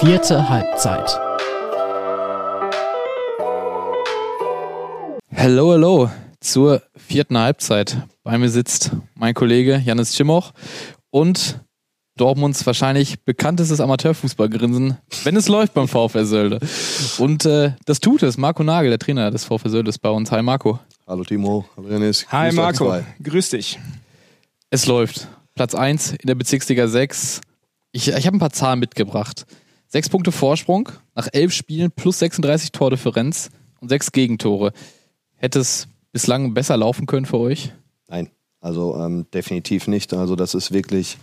Vierte Halbzeit. Hello, hello zur vierten Halbzeit. Bei mir sitzt mein Kollege Janis Cimoch und Dortmunds wahrscheinlich bekanntestes Amateurfußballgrinsen, wenn es läuft beim VfR Sölde. Und äh, das tut es. Marco Nagel, der Trainer des VfR Sölde, ist bei uns. Hi Marco. Hallo Timo, hallo Janis. Hi Grüß Marco, grüß dich. Es läuft. Platz 1 in der Bezirksliga 6. Ich, ich habe ein paar Zahlen mitgebracht. Sechs Punkte Vorsprung nach elf Spielen plus 36 Tordifferenz und sechs Gegentore. Hätte es bislang besser laufen können für euch? Nein, also ähm, definitiv nicht. Also das ist wirklich,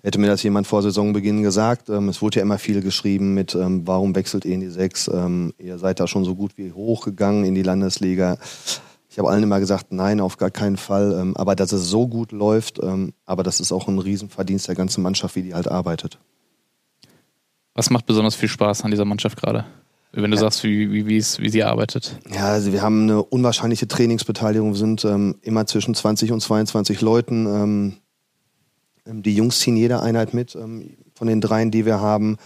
hätte mir das jemand vor Saisonbeginn gesagt, ähm, es wurde ja immer viel geschrieben mit, ähm, warum wechselt ihr in die Sechs? Ähm, ihr seid da schon so gut wie hochgegangen in die Landesliga. Ich habe allen immer gesagt, nein, auf gar keinen Fall. Ähm, aber dass es so gut läuft, ähm, aber das ist auch ein Riesenverdienst der ganzen Mannschaft, wie die halt arbeitet. Was macht besonders viel Spaß an dieser Mannschaft gerade? Wenn du sagst, wie, wie, wie, es, wie sie arbeitet. Ja, also wir haben eine unwahrscheinliche Trainingsbeteiligung. Wir sind ähm, immer zwischen 20 und 22 Leuten. Ähm, ähm, die Jungs ziehen jede Einheit mit ähm, von den dreien, die wir haben.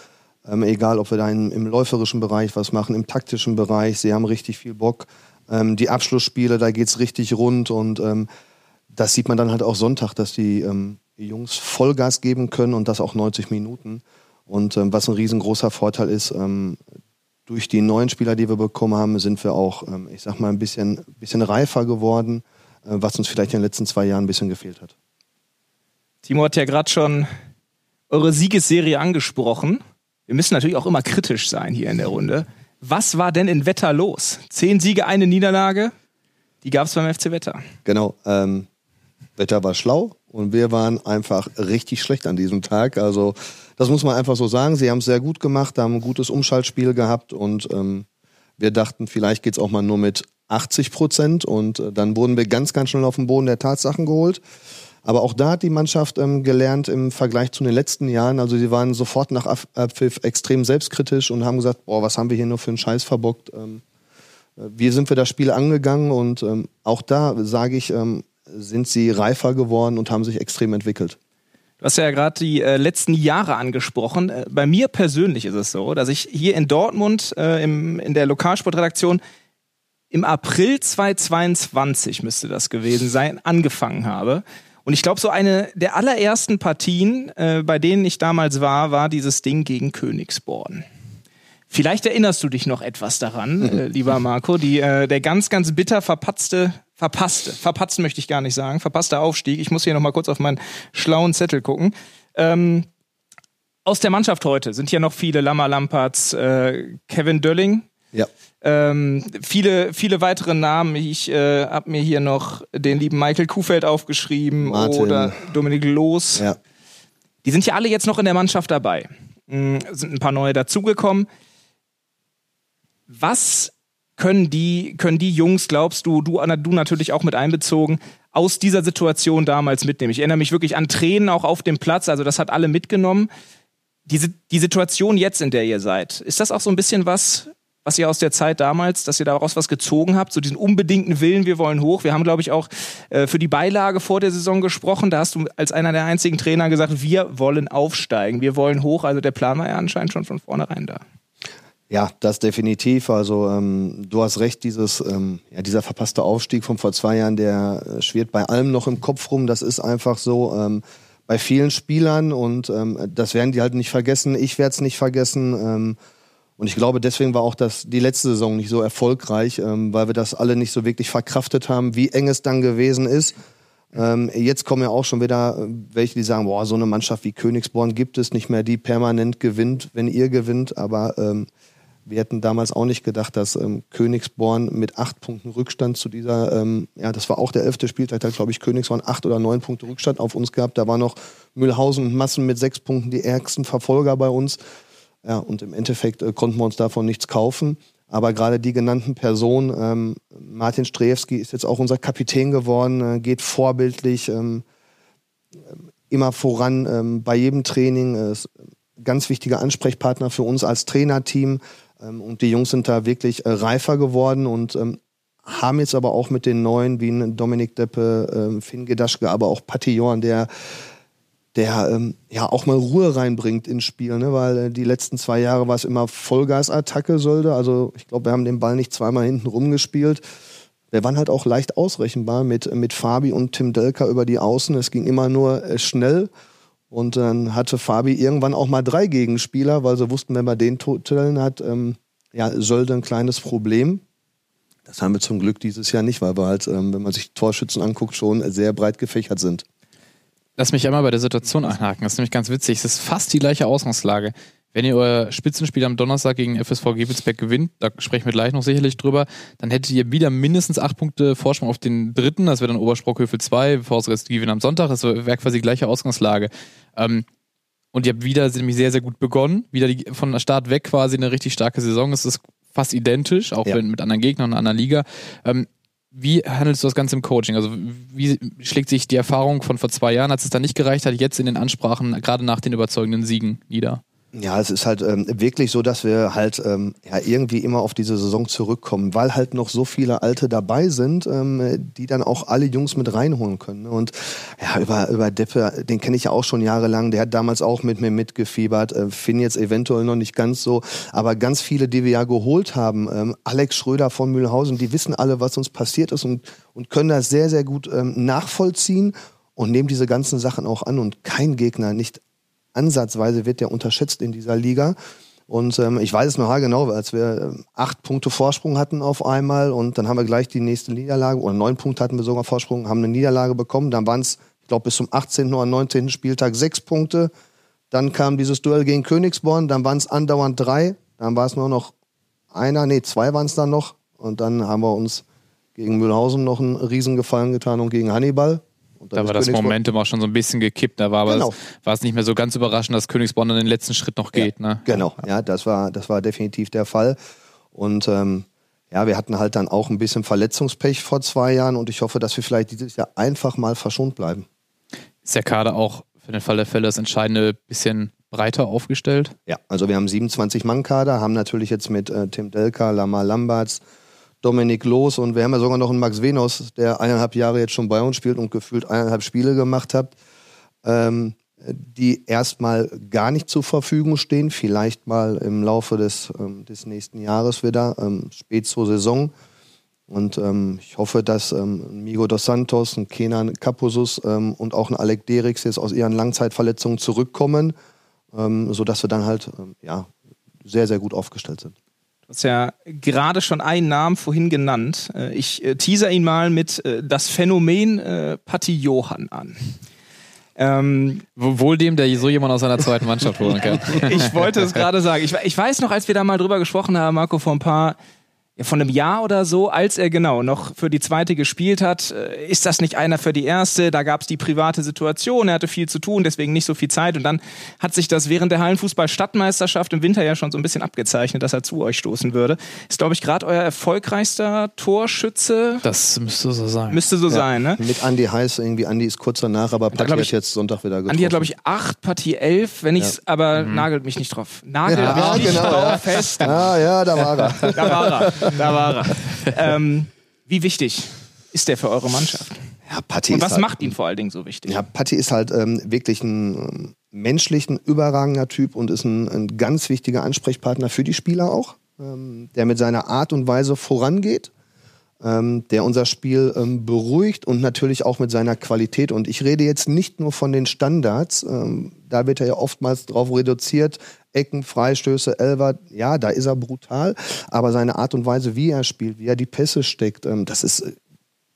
Ähm, egal, ob wir da im, im läuferischen Bereich was machen, im taktischen Bereich. Sie haben richtig viel Bock. Ähm, die Abschlussspiele, da geht's richtig rund. Und das sieht man dann halt auch Sonntag, dass die, die Jungs Vollgas geben können und das auch 90 Minuten. Und ähm, was ein riesengroßer Vorteil ist, ähm, durch die neuen Spieler, die wir bekommen haben, sind wir auch, ähm, ich sag mal, ein bisschen, bisschen reifer geworden, äh, was uns vielleicht in den letzten zwei Jahren ein bisschen gefehlt hat. Timo hat ja gerade schon eure Siegesserie angesprochen. Wir müssen natürlich auch immer kritisch sein hier in der Runde. Was war denn in Wetter los? Zehn Siege, eine Niederlage. Die gab es beim FC Wetter. Genau, ähm, Wetter war schlau und wir waren einfach richtig schlecht an diesem Tag. Also das muss man einfach so sagen. Sie haben es sehr gut gemacht, haben ein gutes Umschaltspiel gehabt und ähm, wir dachten, vielleicht geht's auch mal nur mit 80 Prozent und äh, dann wurden wir ganz, ganz schnell auf den Boden der Tatsachen geholt. Aber auch da hat die Mannschaft ähm, gelernt im Vergleich zu den letzten Jahren. Also sie waren sofort nach Ab- Abpfiff extrem selbstkritisch und haben gesagt, boah, was haben wir hier nur für einen Scheiß verbockt. Ähm, äh, wie sind wir das Spiel angegangen und ähm, auch da sage ich, ähm, sind sie reifer geworden und haben sich extrem entwickelt. Du hast ja gerade die äh, letzten Jahre angesprochen. Äh, bei mir persönlich ist es so, dass ich hier in Dortmund äh, im, in der Lokalsportredaktion im April 2022 müsste das gewesen sein, angefangen habe. Und ich glaube, so eine der allerersten Partien, äh, bei denen ich damals war, war dieses Ding gegen Königsborn. Vielleicht erinnerst du dich noch etwas daran, äh, lieber Marco, die, äh, der ganz, ganz bitter verpatzte, verpasste, verpatzen möchte ich gar nicht sagen, verpasste Aufstieg. Ich muss hier noch mal kurz auf meinen schlauen Zettel gucken. Ähm, aus der Mannschaft heute sind hier noch viele Lama Lamperts, äh, Kevin Dölling, Ja. ähm, viele, viele weitere Namen. Ich äh, habe mir hier noch den lieben Michael Kuhfeld aufgeschrieben Martin. oder Dominik Loos. Ja. Die sind ja alle jetzt noch in der Mannschaft dabei. Mm, sind ein paar neue dazugekommen. Was können die, können die Jungs, glaubst du, du, du natürlich auch mit einbezogen, aus dieser Situation damals mitnehmen? Ich erinnere mich wirklich an Tränen auch auf dem Platz, also das hat alle mitgenommen. Diese, die Situation jetzt, in der ihr seid, ist das auch so ein bisschen was, was ihr aus der Zeit damals, dass ihr daraus was gezogen habt, so diesen unbedingten Willen, wir wollen hoch. Wir haben, glaube ich, auch äh, für die Beilage vor der Saison gesprochen. Da hast du als einer der einzigen Trainer gesagt, wir wollen aufsteigen, wir wollen hoch. Also der Plan war ja anscheinend schon von vornherein da. Ja, das definitiv. Also ähm, du hast recht, dieses, ähm, ja, dieser verpasste Aufstieg von vor zwei Jahren, der äh, schwirrt bei allem noch im Kopf rum. Das ist einfach so ähm, bei vielen Spielern und ähm, das werden die halt nicht vergessen. Ich werde es nicht vergessen. Ähm, und ich glaube, deswegen war auch das, die letzte Saison nicht so erfolgreich, ähm, weil wir das alle nicht so wirklich verkraftet haben, wie eng es dann gewesen ist. Jetzt kommen ja auch schon wieder äh, welche, die sagen, boah, so eine Mannschaft wie Königsborn gibt es nicht mehr, die permanent gewinnt, wenn ihr gewinnt. Aber wir hätten damals auch nicht gedacht, dass ähm, Königsborn mit acht Punkten Rückstand zu dieser, ähm, ja, das war auch der elfte Spieltag, da glaube ich, Königsborn acht oder neun Punkte Rückstand auf uns gehabt. Da war noch Mühlhausen und Massen mit sechs Punkten die ärgsten Verfolger bei uns. Ja, und im Endeffekt äh, konnten wir uns davon nichts kaufen. Aber gerade die genannten Personen, ähm, Martin Strejewski ist jetzt auch unser Kapitän geworden, äh, geht vorbildlich ähm, immer voran ähm, bei jedem Training. Äh, ganz wichtiger Ansprechpartner für uns als Trainerteam. Ähm, und die Jungs sind da wirklich äh, reifer geworden und ähm, haben jetzt aber auch mit den Neuen wie Dominik Deppe, ähm, Finn Gedaschke, aber auch Patillon, der der ja auch mal Ruhe reinbringt ins Spiel, ne? weil äh, die letzten zwei Jahre war es immer Vollgasattacke sollte. Also ich glaube, wir haben den Ball nicht zweimal hinten rumgespielt. Wir waren halt auch leicht ausrechenbar mit, mit Fabi und Tim Delka über die Außen. Es ging immer nur äh, schnell. Und dann hatte Fabi irgendwann auch mal drei Gegenspieler, weil sie wussten, wenn man den totellen hat, ähm, ja, sollte ein kleines Problem. Das haben wir zum Glück dieses Jahr nicht, weil wir halt, ähm, wenn man sich Torschützen anguckt, schon sehr breit gefächert sind. Lass mich einmal bei der Situation einhaken. Das ist nämlich ganz witzig. Es ist fast die gleiche Ausgangslage. Wenn ihr euer Spitzenspiel am Donnerstag gegen FSV Gebelsberg gewinnt, da sprechen wir gleich noch sicherlich drüber, dann hättet ihr wieder mindestens acht Punkte Vorsprung auf den dritten, das wäre dann Obersprockhövel 2, VSRS gewinnt am Sonntag, das wäre quasi die gleiche Ausgangslage. Ähm, und ihr habt wieder nämlich sehr, sehr gut begonnen, wieder die, von der Start weg quasi eine richtig starke Saison, es ist fast identisch, auch ja. mit anderen Gegnern und einer anderen Liga. Ähm, wie handelst du das Ganze im Coaching? Also wie schlägt sich die Erfahrung von vor zwei Jahren, als es dann nicht gereicht hat, jetzt in den Ansprachen, gerade nach den überzeugenden Siegen nieder? Ja, es ist halt ähm, wirklich so, dass wir halt ähm, ja irgendwie immer auf diese Saison zurückkommen, weil halt noch so viele Alte dabei sind, ähm, die dann auch alle Jungs mit reinholen können. Und ja, über, über Deppe, den kenne ich ja auch schon jahrelang, der hat damals auch mit mir mitgefiebert, äh, Finn jetzt eventuell noch nicht ganz so, aber ganz viele, die wir ja geholt haben, ähm, Alex Schröder von Mühlhausen, die wissen alle, was uns passiert ist und, und können das sehr, sehr gut ähm, nachvollziehen und nehmen diese ganzen Sachen auch an. Und kein Gegner, nicht ansatzweise wird der unterschätzt in dieser Liga. Und ähm, ich weiß es noch genau, als wir ähm, acht Punkte Vorsprung hatten auf einmal und dann haben wir gleich die nächste Niederlage, oder neun Punkte hatten wir sogar Vorsprung, haben eine Niederlage bekommen. Dann waren es, ich glaube, bis zum 18. oder 19. Spieltag sechs Punkte. Dann kam dieses Duell gegen Königsborn, dann waren es andauernd drei. Dann war es nur noch einer, nee, zwei waren es dann noch. Und dann haben wir uns gegen Mühlhausen noch einen Riesengefallen getan und gegen Hannibal da war das Momentum auch schon so ein bisschen gekippt. Da war, genau. es, war es nicht mehr so ganz überraschend, dass Königsborn dann den letzten Schritt noch geht. Ja, ne? Genau, ja, das war, das war definitiv der Fall. Und ähm, ja, wir hatten halt dann auch ein bisschen Verletzungspech vor zwei Jahren und ich hoffe, dass wir vielleicht dieses Jahr einfach mal verschont bleiben. Ist der Kader auch für den Fall der Fälle das entscheidende bisschen breiter aufgestellt? Ja, also wir haben 27 Mann-Kader, haben natürlich jetzt mit äh, Tim Delka, Lamar Lamberts, Dominik Los und wir haben ja sogar noch einen Max Venus, der eineinhalb Jahre jetzt schon bei uns spielt und gefühlt eineinhalb Spiele gemacht hat, ähm, die erstmal gar nicht zur Verfügung stehen, vielleicht mal im Laufe des, ähm, des nächsten Jahres wieder, ähm, spät zur Saison. Und ähm, ich hoffe, dass ähm, Migo dos Santos, ein Kenan Kapusus ähm, und auch ein Alec Derix jetzt aus ihren Langzeitverletzungen zurückkommen, ähm, sodass wir dann halt ähm, ja, sehr, sehr gut aufgestellt sind. Du hast ja gerade schon einen Namen vorhin genannt. Äh, ich äh, teaser ihn mal mit äh, das Phänomen äh, Patti Johann an. Ähm, Wohl dem, der so jemand aus seiner zweiten Mannschaft holen kann. ich wollte es gerade sagen. Ich, ich, weiß noch, als wir da mal drüber gesprochen haben, Marco, vor ein paar von einem Jahr oder so, als er genau noch für die zweite gespielt hat, äh, ist das nicht einer für die erste? Da gab es die private Situation, er hatte viel zu tun, deswegen nicht so viel Zeit. Und dann hat sich das während der Hallenfußball-Stadtmeisterschaft im Winter ja schon so ein bisschen abgezeichnet, dass er zu euch stoßen würde. Ist, glaube ich, gerade euer erfolgreichster Torschütze. Das müsste so sein. Müsste so ja. sein, ne? Mit Andy heiß irgendwie. Andy ist kurz danach, aber Patti hat jetzt Sonntag wieder getroffen. Andy hat, glaube ich, acht, Patti elf, wenn ich's, ja. aber mhm. nagelt mich nicht drauf. Nagelt ja, mich genau, nicht drauf fest. Ah, ja, da war er. da war er. Da war er. ähm, wie wichtig ist der für eure Mannschaft? Ja, Patti Und was halt, macht ihn vor allen Dingen so wichtig? Ja, Patti ist halt ähm, wirklich ein ähm, menschlichen, überragender Typ und ist ein, ein, ganz wichtiger Ansprechpartner für die Spieler auch, ähm, der mit seiner Art und Weise vorangeht, ähm, der unser Spiel ähm, beruhigt und natürlich auch mit seiner Qualität. Und ich rede jetzt nicht nur von den Standards, ähm, da wird er ja oftmals drauf reduziert, Ecken, Freistöße, Elver, ja, da ist er brutal, aber seine Art und Weise, wie er spielt, wie er die Pässe steckt, ähm, das ist äh,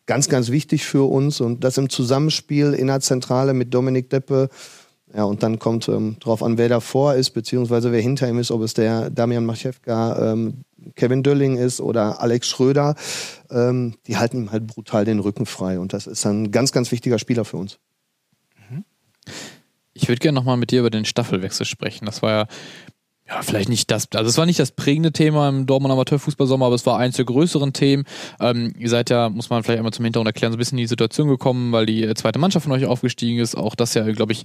ganz, ganz wichtig für uns und das im Zusammenspiel in der Zentrale mit Dominik Deppe. Ja, und dann kommt ähm, drauf an, wer davor ist, beziehungsweise wer hinter ihm ist, ob es der Damian Machewka, ähm, Kevin Dölling ist oder Alex Schröder. Ähm, die halten ihm halt brutal den Rücken frei und das ist ein ganz, ganz wichtiger Spieler für uns. Ich würde gerne nochmal mit dir über den Staffelwechsel sprechen. Das war ja, ja, vielleicht nicht das, also es war nicht das prägende Thema im Dortmund Amateurfußballsommer, aber es war eins der größeren Themen. Ähm, ihr seid ja, muss man vielleicht einmal zum Hintergrund erklären, so ein bisschen in die Situation gekommen, weil die zweite Mannschaft von euch aufgestiegen ist. Auch das ja, glaube ich,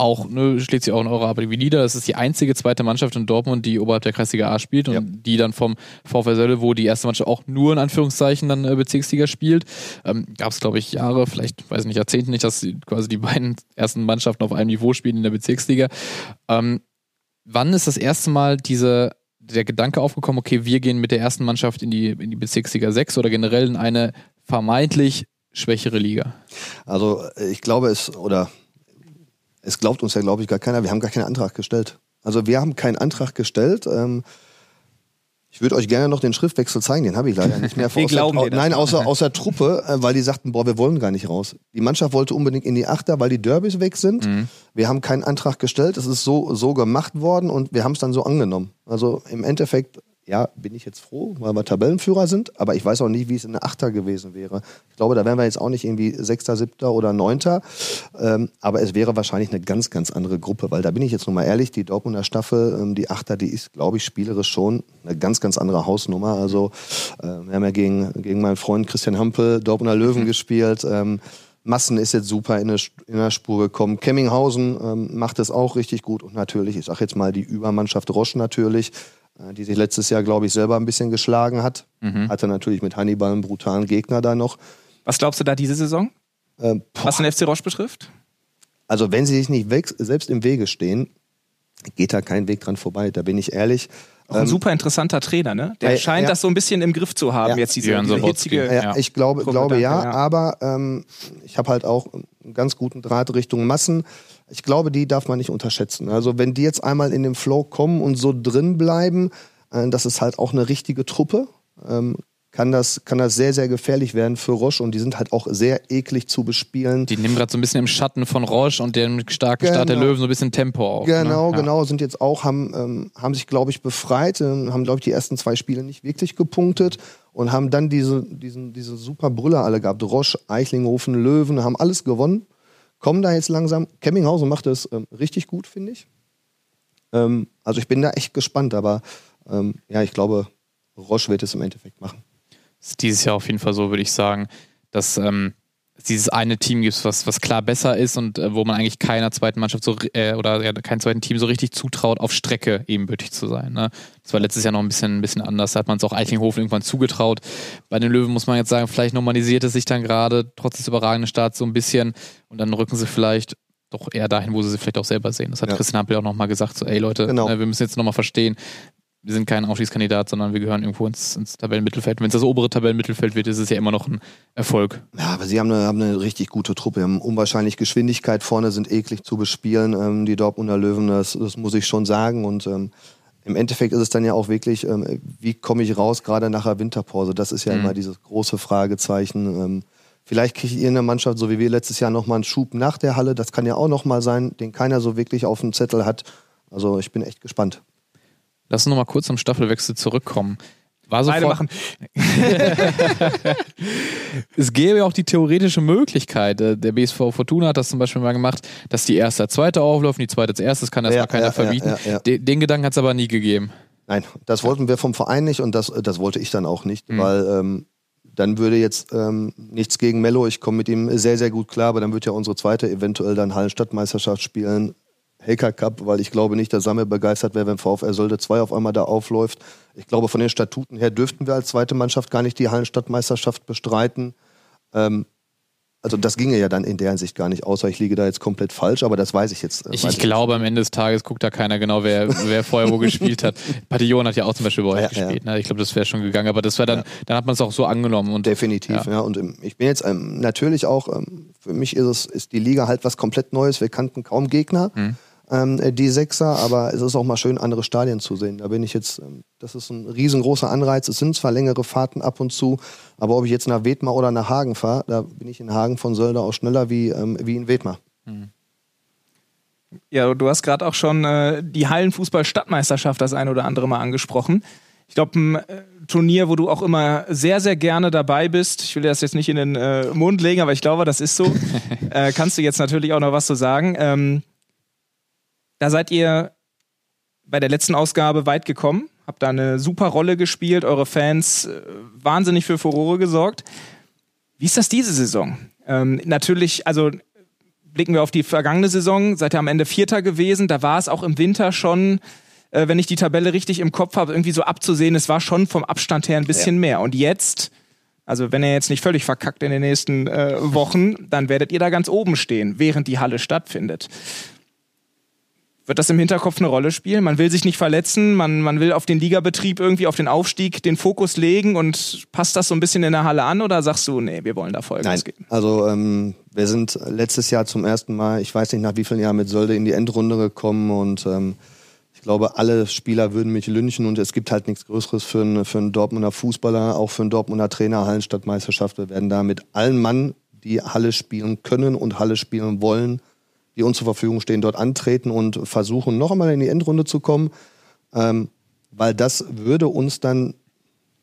auch, ne, schlägt sich auch in eurer Arbeit wie nieder. Das ist die einzige zweite Mannschaft in Dortmund, die oberhalb der Kreisliga A spielt und Ja. die dann vom VfL Sölle, wo die erste Mannschaft auch nur in Anführungszeichen dann äh, Bezirksliga spielt. Ähm, Gab es, glaube ich, Jahre, vielleicht, weiß nicht, Jahrzehnte nicht, dass die, quasi die beiden ersten Mannschaften auf einem Niveau spielen in der Bezirksliga. Ähm, wann ist das erste Mal diese, der Gedanke aufgekommen, okay, wir gehen mit der ersten Mannschaft in die, in die Bezirksliga 6 oder generell in eine vermeintlich schwächere Liga? Also äh, ich glaube es, oder es glaubt uns ja, glaube ich, gar keiner, wir haben gar keinen Antrag gestellt. Also wir haben keinen Antrag gestellt. Ähm, ich würde euch gerne noch den Schriftwechsel zeigen, den habe ich leider nicht mehr. Wir Aus der- glauben das. Nein, außer, außer Truppe, äh, weil die sagten, boah, wir wollen gar nicht raus. Die Mannschaft wollte unbedingt in die Achter, weil die Derbys weg sind. Wir haben keinen Antrag gestellt, es ist so, so gemacht worden und wir haben es dann so angenommen. Also im Endeffekt, ja, bin ich jetzt froh, weil wir Tabellenführer sind, aber ich weiß auch nicht, wie es in der Achter gewesen wäre. Ich glaube, da wären wir jetzt auch nicht irgendwie Sechster, Siebter oder Neunter, ähm, aber es wäre wahrscheinlich eine ganz, ganz andere Gruppe, weil da bin ich jetzt nur mal ehrlich, die Dortmunder Staffel, ähm, die Achter, die ist, glaube ich, spielerisch schon eine ganz, ganz andere Hausnummer. Also äh, wir haben ja gegen, gegen meinen Freund Christian Hampel Dortmunder Löwen gespielt. Ähm, Massen ist jetzt super in der, Spur gekommen. Kemminghausen ähm, macht es auch richtig gut. Und natürlich, ich sage jetzt mal die Übermannschaft Roche natürlich, die sich letztes Jahr, glaube ich, selber ein bisschen geschlagen hat. Hatte natürlich mit Hannibal einen brutalen Gegner da noch. Was glaubst du da diese Saison, Ähm, was den FC Roche betrifft? also wenn sie sich nicht weg, selbst im Wege stehen, geht da kein Weg dran vorbei. Da bin ich ehrlich. Auch ein Ähm, super interessanter Trainer, ne? Der äh, scheint ja. das so ein bisschen im Griff zu haben, Ja. jetzt diese, Jörn diese hitzige. Ja, Ja. ich glaube, Gruppe, glaube ja, danke, ja. aber ähm, ich habe halt auch einen ganz guten Draht Richtung Massen. Ich glaube, die darf man nicht unterschätzen. Also wenn die jetzt einmal in den Flow kommen und so drin bleiben, äh, das ist halt auch eine richtige Truppe. Ähm, kann das, kann das sehr, sehr gefährlich werden für Roche und die sind halt auch sehr eklig zu bespielen. Die nehmen gerade so ein bisschen im Schatten von Roche und dem starken Start der Genau. Löwen so ein bisschen Tempo auf. Genau, ne? Ja. genau, sind jetzt auch, haben, ähm, haben sich, glaube ich, befreit, ähm, haben, glaube ich, die ersten zwei Spiele nicht wirklich gepunktet und haben dann diese, diesen, diese super Brüller alle gehabt. Roche, Eichlinghofen, Löwen, haben alles gewonnen. Kommen da jetzt langsam. Kemminghausen macht es ähm, richtig gut, finde ich. Ähm, also ich bin da echt gespannt, aber ähm, ja, ich glaube, Roche wird es im Endeffekt machen. ist dieses Jahr auf jeden Fall so, würde ich sagen, dass ähm, dieses eine Team gibt, was, was klar besser ist und äh, wo man eigentlich keiner zweiten Mannschaft so äh, oder ja, keinem zweiten Team so richtig zutraut, auf Strecke ebenbürtig zu sein. Ne? Das war letztes Jahr noch ein bisschen, ein bisschen anders. Da hat man es auch Eichlinghofen irgendwann zugetraut. Bei den Löwen muss man jetzt sagen, vielleicht normalisiert es sich dann gerade trotz des überragenden Starts so ein bisschen und dann rücken sie vielleicht doch eher dahin, wo sie sie vielleicht auch selber sehen. Das hat Ja. Christian Hampel auch nochmal gesagt, so ey Leute, Genau. ne, wir müssen jetzt nochmal verstehen, wir sind kein Aufstiegskandidat, sondern wir gehören irgendwo ins, ins Tabellenmittelfeld. Wenn es das obere Tabellenmittelfeld wird, ist es ja immer noch ein Erfolg. Ja, aber sie haben eine, haben eine richtig gute Truppe. Sie haben unwahrscheinlich Geschwindigkeit vorne, sind eklig zu bespielen. Ähm, die Dortmunder Löwen, das, das muss ich schon sagen. Und ähm, im Endeffekt ist es dann ja auch wirklich, ähm, wie komme ich raus, gerade nach der Winterpause? Das ist ja Mhm. immer dieses große Fragezeichen. Ähm, vielleicht kriegt ihr eine Mannschaft, so wie wir letztes Jahr, nochmal einen Schub nach der Halle. Das kann ja auch nochmal sein, den keiner so wirklich auf dem Zettel hat. Also ich bin echt gespannt. Lass uns noch mal kurz zum Staffelwechsel zurückkommen. War Beide sofort, machen. es gäbe ja auch die theoretische Möglichkeit, äh, der BSV Fortuna hat das zum Beispiel mal gemacht, dass die erste als zweite auflaufen, die zweite als erstes, kann das Ja, mal keiner ja, ja, verbieten. ja, ja. Den, den Gedanken hat es aber nie gegeben. Nein, das wollten wir vom Verein nicht und das, das wollte ich dann auch nicht, Mhm. weil ähm, dann würde jetzt ähm, nichts gegen Mello, ich komme mit ihm sehr, sehr gut klar, aber dann wird ja unsere zweite eventuell dann Hallenstadtmeisterschaft spielen, Haker Cup, weil ich glaube nicht, dass Sammel begeistert wäre, wenn VfR Solde 2 auf einmal da aufläuft. Ich glaube, von den Statuten her dürften wir als zweite Mannschaft gar nicht die Hallenstadtmeisterschaft bestreiten. Ähm, also das ginge ja dann in der Hinsicht gar nicht, außer ich liege da jetzt komplett falsch, aber das weiß ich jetzt. äh, Ich, ich glaube, am Ende des Tages guckt da keiner genau, wer, wer vorher wo gespielt hat. Patillon hat ja auch zum Beispiel bei euch Ja, gespielt. Ne? Ich glaube, das wäre schon gegangen, aber das wäre dann, dann hat man es auch so angenommen. Und Definitiv, Ja. ja. Und ähm, ich bin jetzt ähm, natürlich auch, ähm, für mich ist es, ist die Liga halt was komplett Neues. Wir kannten kaum Gegner, Mhm. Ähm, äh, die Sechser, aber es ist auch mal schön, andere Stadien zu sehen. Da bin ich jetzt, ähm, das ist ein riesengroßer Anreiz. Es sind zwar längere Fahrten ab und zu, aber ob ich jetzt nach Wedmar oder nach Hagen fahre, da bin ich in Hagen von Sölder auch schneller wie, ähm, wie in Wedmar. Ja, du hast gerade auch schon äh, die Hallenfußball-Stadtmeisterschaft das ein oder andere Mal angesprochen. Ich glaube, ein äh, Turnier, wo du auch immer sehr, sehr gerne dabei bist. Ich will dir das jetzt nicht in den äh, Mund legen, aber ich glaube, das ist so. äh, kannst du jetzt natürlich auch noch was zu sagen. Ähm, da seid ihr bei der letzten Ausgabe weit gekommen, habt da eine super Rolle gespielt, eure Fans äh, wahnsinnig für Furore gesorgt. Wie ist das diese Saison? Ähm, natürlich, also blicken wir auf die vergangene Saison, seid ihr am Ende Vierter gewesen. Da war es auch im Winter schon, äh, wenn ich die Tabelle richtig im Kopf habe, irgendwie so abzusehen, es war schon vom Abstand her ein bisschen ja. mehr. Und jetzt, also wenn ihr jetzt nicht völlig verkackt in den nächsten äh, Wochen, dann werdet ihr da ganz oben stehen, während die Halle stattfindet. Wird das im Hinterkopf eine Rolle spielen? Man will sich nicht verletzen, man, man will auf den Ligabetrieb irgendwie, auf den Aufstieg den Fokus legen und passt das so ein bisschen in der Halle an oder sagst du, nee, wir wollen da Vollgas Nein. geben? Also ähm, wir sind letztes Jahr zum ersten Mal, ich weiß nicht nach wie vielen Jahren mit Sölde in die Endrunde gekommen und ähm, ich glaube, alle Spieler würden mich lynchen und es gibt halt nichts Größeres für einen, für einen Dortmunder Fußballer, auch für einen Dortmunder Trainer, Hallenstadtmeisterschaft. Wir werden da mit allen Mann, die Halle spielen können und Halle spielen wollen, die uns zur Verfügung stehen, dort antreten und versuchen, noch einmal in die Endrunde zu kommen. Ähm, weil das würde uns dann,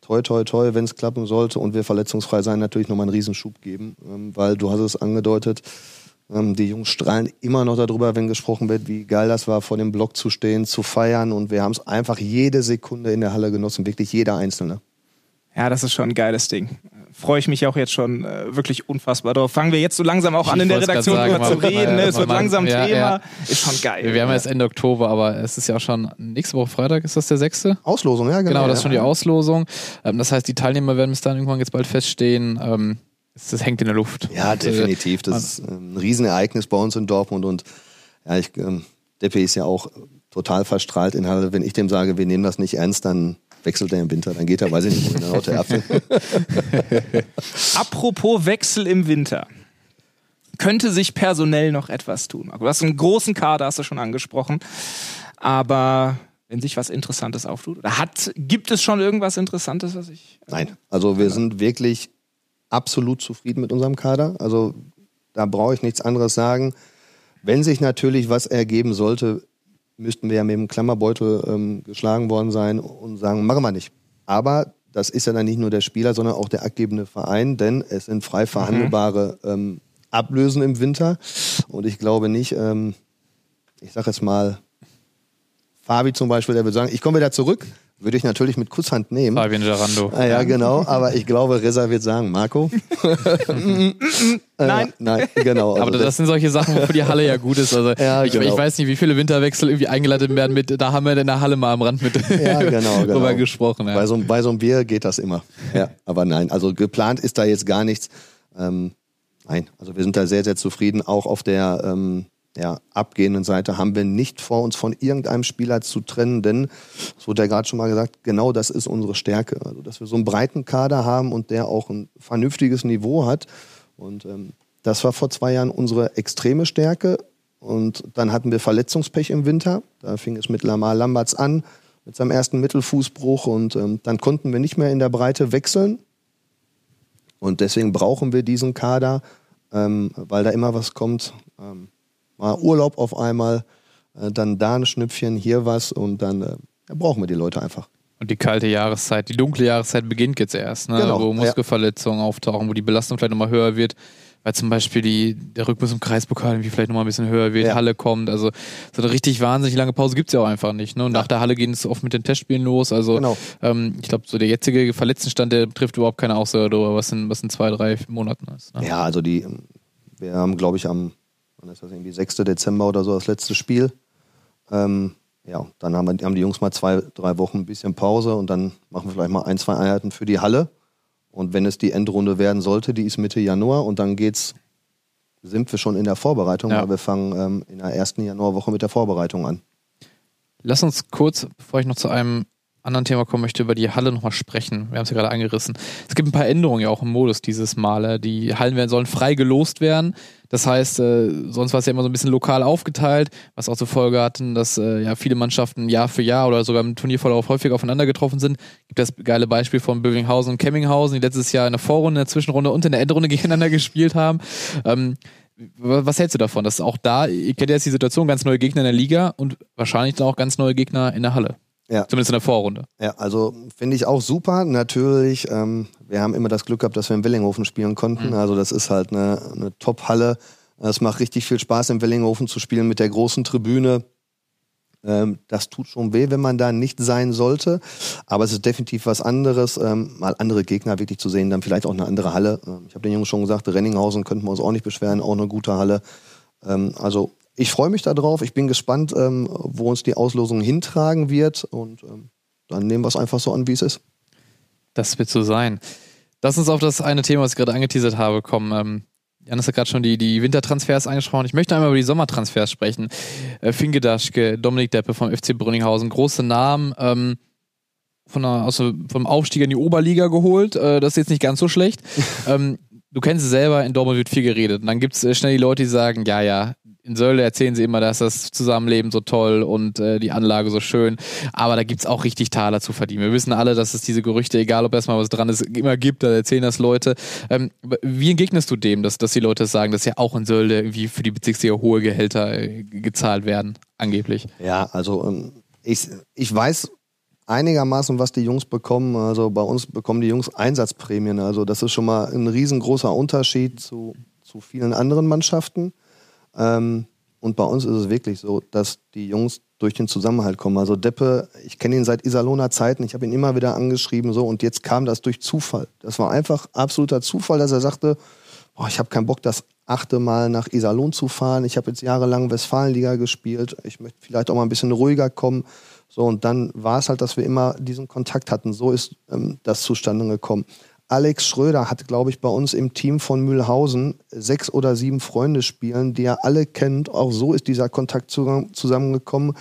toi, toi, toi, wenn es klappen sollte und wir verletzungsfrei sein, natürlich nochmal einen Riesenschub geben. Ähm, weil du hast es angedeutet, ähm, die Jungs strahlen immer noch darüber, wenn gesprochen wird, wie geil das war, vor dem Block zu stehen, zu feiern. Und wir haben es einfach jede Sekunde in der Halle genossen, wirklich jeder Einzelne. Ja, das ist schon ein geiles Ding freue ich mich auch jetzt schon äh, wirklich unfassbar drauf. Fangen wir jetzt so langsam auch an, in der Redaktion drüber zu reden. Ne? Es wird langsam ja, Thema. Ja. Ist schon geil. Wir haben ja. jetzt Ende Oktober, aber es ist ja auch schon nächste Woche Freitag, ist das der sechste? Auslosung, ja, genau. Genau, das ist schon die Auslosung. Ähm, das heißt, die Teilnehmer werden bis dann irgendwann jetzt bald feststehen. Ähm, das hängt in der Luft. Ja, definitiv. Das ist ähm, ein Riesenereignis bei uns in Dortmund und ja, ich, ähm, Deppe ist ja auch total verstrahlt in Halle. Wenn ich dem sage, wir nehmen das nicht ernst, dann wechselt er im Winter, dann geht er, weiß ich nicht, wohin, dann haut er Apfel. Apropos Wechsel im Winter. Könnte sich personell noch etwas tun? Du hast einen großen Kader, hast du schon angesprochen. Aber wenn sich was Interessantes auftut? Oder hat, gibt es schon irgendwas Interessantes, was ich. Äh, Nein, also wir sind wirklich absolut zufrieden mit unserem Kader. Also da brauche ich nichts anderes sagen. Wenn sich natürlich was ergeben sollte, müssten wir ja mit dem Klammerbeutel ähm, geschlagen worden sein und sagen, machen wir nicht. Aber das ist ja dann nicht nur der Spieler, sondern auch der abgebende Verein, denn es sind frei mhm. verhandelbare ähm, Ablösen im Winter. Und ich glaube nicht, ähm, ich sage jetzt mal, Fabi zum Beispiel, der würde sagen, ich komme wieder zurück, würde ich natürlich mit Kusshand nehmen. Fabian Gerando. Ah, ja, genau. Aber ich glaube, Reza wird sagen, Marco. nein. Äh, nein, genau. Also aber das, sind solche Sachen, wofür die Halle ja gut ist. Also ja, ich, genau. ich, weiß nicht, wie viele Winterwechsel irgendwie eingeleitet werden mit, da haben wir in der Halle mal am Rand mit ja, genau, genau. drüber gesprochen. Ja. Bei, so, bei so einem Bier geht das immer. Ja, aber nein, also geplant ist da jetzt gar nichts. Ähm, nein, also wir sind da sehr, sehr zufrieden. Auch auf der ähm, ja, abgehenden Seite haben wir nicht vor, uns von irgendeinem Spieler zu trennen, denn, das wurde ja gerade schon mal gesagt, genau das ist unsere Stärke. Also, dass wir so einen breiten Kader haben und der auch ein vernünftiges Niveau hat. Und ähm, das war vor zwei Jahren unsere extreme Stärke. Und dann hatten wir Verletzungspech im Winter. Da fing es mit Lamar Lamberts an, mit seinem ersten Mittelfußbruch. Und ähm, dann konnten wir nicht mehr in der Breite wechseln. Und deswegen brauchen wir diesen Kader, ähm, weil da immer was kommt. Ähm, mal Urlaub auf einmal, äh, dann da ein Schnüpfchen, hier was und dann äh, brauchen wir die Leute einfach. Und die kalte Jahreszeit, die dunkle Jahreszeit beginnt jetzt erst, ne? Genau, wo Muskelverletzungen ja. auftauchen, wo die Belastung vielleicht nochmal höher wird, weil zum Beispiel die, der Rückbus im Kreispokal irgendwie vielleicht nochmal ein bisschen höher wird, ja. Halle kommt. Also so eine richtig wahnsinnig lange Pause gibt's ja auch einfach nicht. Ne? Und ja. nach der Halle gehen es oft mit den Testspielen los. Also genau. ähm, ich glaube, so der jetzige Verletztenstand, der trifft überhaupt keine Aussage darüber, was in, was in zwei, drei Monaten ist. Ne? Ja, also die, wir haben, glaube ich, am wann ist das irgendwie 6. Dezember oder so das letzte Spiel. Ähm, ja, dann haben, wir, haben die Jungs mal zwei, drei Wochen ein bisschen Pause und dann machen wir vielleicht mal ein, zwei Einheiten für die Halle. Und wenn es die Endrunde werden sollte, die ist Mitte Januar und dann geht's, sind wir schon in der Vorbereitung, ja. weil wir fangen ähm, in der ersten Januarwoche mit der Vorbereitung an. Lass uns kurz, bevor ich noch zu einem anderen Thema kommen möchte, über die Halle nochmal sprechen. Wir haben es ja gerade angerissen. Es gibt ein paar Änderungen ja auch im Modus dieses Mal. Die Hallen werden, sollen frei gelost werden. Das heißt, äh, sonst war es ja immer so ein bisschen lokal aufgeteilt, was auch zur Folge hatten, dass äh, ja viele Mannschaften Jahr für Jahr oder sogar im Turnierverlauf häufig aufeinander getroffen sind. Gibt das geile Beispiel von Bövinghausen und Kemminghausen, die letztes Jahr in der Vorrunde, in der Zwischenrunde und in der Endrunde gegeneinander gespielt haben. Ähm, was hältst du davon? Dass auch da, ihr kennt ja jetzt die Situation, ganz neue Gegner in der Liga und wahrscheinlich dann auch ganz neue Gegner in der Halle. Ja. Zumindest in der Vorrunde. Ja, also finde ich auch super. Natürlich, ähm, wir haben immer das Glück gehabt, dass wir in Willinghofen spielen konnten. Mhm. Also das ist halt eine, eine Top-Halle. Es macht richtig viel Spaß, in Willinghofen zu spielen mit der großen Tribüne. Ähm, das tut schon weh, wenn man da nicht sein sollte. Aber es ist definitiv was anderes, ähm, mal andere Gegner wirklich zu sehen, dann vielleicht auch eine andere Halle. Ähm, ich habe den Jungs schon gesagt, Renninghausen könnten wir uns auch nicht beschweren, auch eine gute Halle. Ähm, also ich freue mich darauf. Ich bin gespannt, ähm, wo uns die Auslosung hintragen wird. Und ähm, dann nehmen wir es einfach so an, wie es ist. Das wird so sein. Lass uns auf das eine Thema, was ich gerade angeteasert habe, kommen. Ähm, Janis hat gerade schon die, die Wintertransfers angesprochen. Ich möchte einmal über die Sommertransfers sprechen. Äh, Finke Daschke, Dominik Deppe vom FC Brünninghausen, große Namen. Ähm, von der, aus, vom Aufstieg in die Oberliga geholt. Äh, das ist jetzt nicht ganz so schlecht. ähm, du kennst es selber, in Dortmund wird viel geredet. Und dann gibt es äh, schnell die Leute, die sagen, ja, ja, in Sölle erzählen sie immer, dass das Zusammenleben so toll und äh, die Anlage so schön. Aber da gibt es auch richtig Taler zu verdienen. Wir wissen alle, dass es diese Gerüchte, egal ob erstmal was dran ist, immer gibt, da erzählen das Leute. Ähm, wie entgegnest du dem, dass, dass die Leute sagen, dass ja auch in Sölle irgendwie für die Bezirksliga hohe Gehälter äh, gezahlt werden, angeblich? Ja, also ähm, ich, ich weiß einigermaßen, was die Jungs bekommen. Also bei uns bekommen die Jungs Einsatzprämien. Also das ist schon mal ein riesengroßer Unterschied zu, zu vielen anderen Mannschaften. Ähm, und bei uns ist es wirklich so, dass die Jungs durch den Zusammenhalt kommen. Also Deppe, ich kenne ihn seit Iserlohner Zeiten, ich habe ihn immer wieder angeschrieben so und jetzt kam das durch Zufall. Das war einfach absoluter Zufall, dass er sagte, boah, ich habe keinen Bock, das achte Mal nach Iserlohn zu fahren. Ich habe jetzt jahrelang Westfalenliga gespielt. Ich möchte vielleicht auch mal ein bisschen ruhiger kommen. So, und dann war es halt, dass wir immer diesen Kontakt hatten. So ist ähm, das zustande gekommen. Alex Schröder hat, glaube ich, bei uns im Team von Mühlhausen sechs oder sieben Freunde spielen, die er alle kennt. Auch so ist dieser Kontakt zusammengekommen.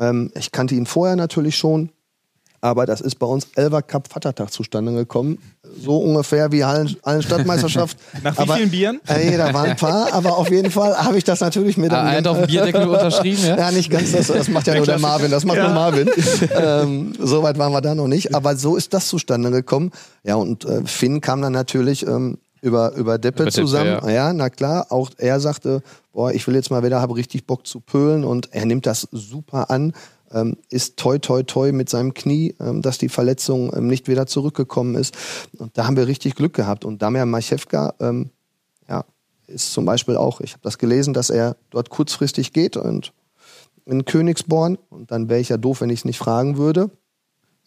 Ähm, ich kannte ihn vorher natürlich schon, aber das ist bei uns Elver Cup Vatertag zustande gekommen. So ungefähr wie Hallen, Hallenstadtmeisterschaft. Nach wie aber, vielen Bieren? Äh, da waren ein paar, aber auf jeden Fall habe ich das natürlich mit. Ah, er hat auf dem Bierdeckel unterschrieben, ja? Ja, nicht ganz, das, das macht ja nur der Marvin, das macht ja. nur Marvin. ähm, so weit waren wir da noch nicht, aber so ist das zustande gekommen. Ja, und äh, Finn kam dann natürlich ähm, über, über Deppe über zusammen. Deppe, ja. ja. na klar, auch er sagte, boah, ich will jetzt mal wieder, habe richtig Bock zu pölen und er nimmt das super an ähm, ist toi toi toi mit seinem Knie, ähm, dass die Verletzung ähm, nicht wieder zurückgekommen ist. Und da haben wir richtig Glück gehabt. Und Damir Machewka, ähm, ja, ist zum Beispiel auch, ich habe das gelesen, dass er dort kurzfristig geht und in Königsborn. Und dann wäre ich ja doof, wenn ich es nicht fragen würde.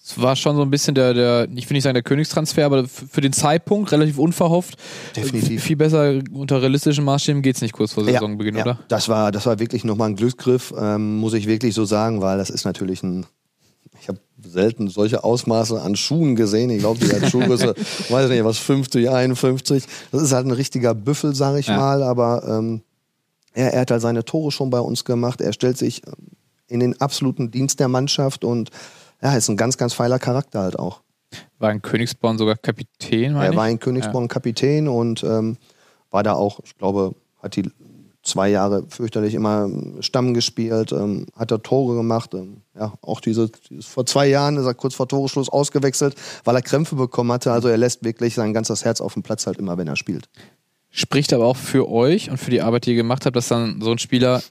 Es war schon so ein bisschen der, der, ich will nicht sagen der Königstransfer, aber für den Zeitpunkt relativ unverhofft. Definitiv. Viel besser unter realistischen Maßstäben geht es nicht kurz vor Saisonbeginn, ja, ja. oder? Das war, das war wirklich nochmal ein Glücksgriff, ähm, muss ich wirklich so sagen, weil das ist natürlich ein, ich habe selten solche Ausmaße an Schuhen gesehen. Ich glaube, die hat Schuhgröße, weiß nicht, was 50, 51. Das ist halt ein richtiger Büffel, sage ich ja. mal, aber ähm, er, er hat halt seine Tore schon bei uns gemacht. Er stellt sich ähm, in den absoluten Dienst der Mannschaft und ja, ist ein ganz, ganz feiler Charakter halt auch. War in Königsborn sogar Kapitän, meine Er war in Königsborn ja. Kapitän und ähm, war da auch, ich glaube, hat die zwei Jahre fürchterlich immer Stamm gespielt, ähm, hat da Tore gemacht. Ähm, ja, auch diese, dieses, vor zwei Jahren ist er kurz vor Toreschluss ausgewechselt, weil er Krämpfe bekommen hatte. Also er lässt wirklich sein ganzes Herz auf dem Platz halt immer, wenn er spielt. Spricht aber auch für euch und für die Arbeit, die ihr gemacht habt, dass dann so ein Spieler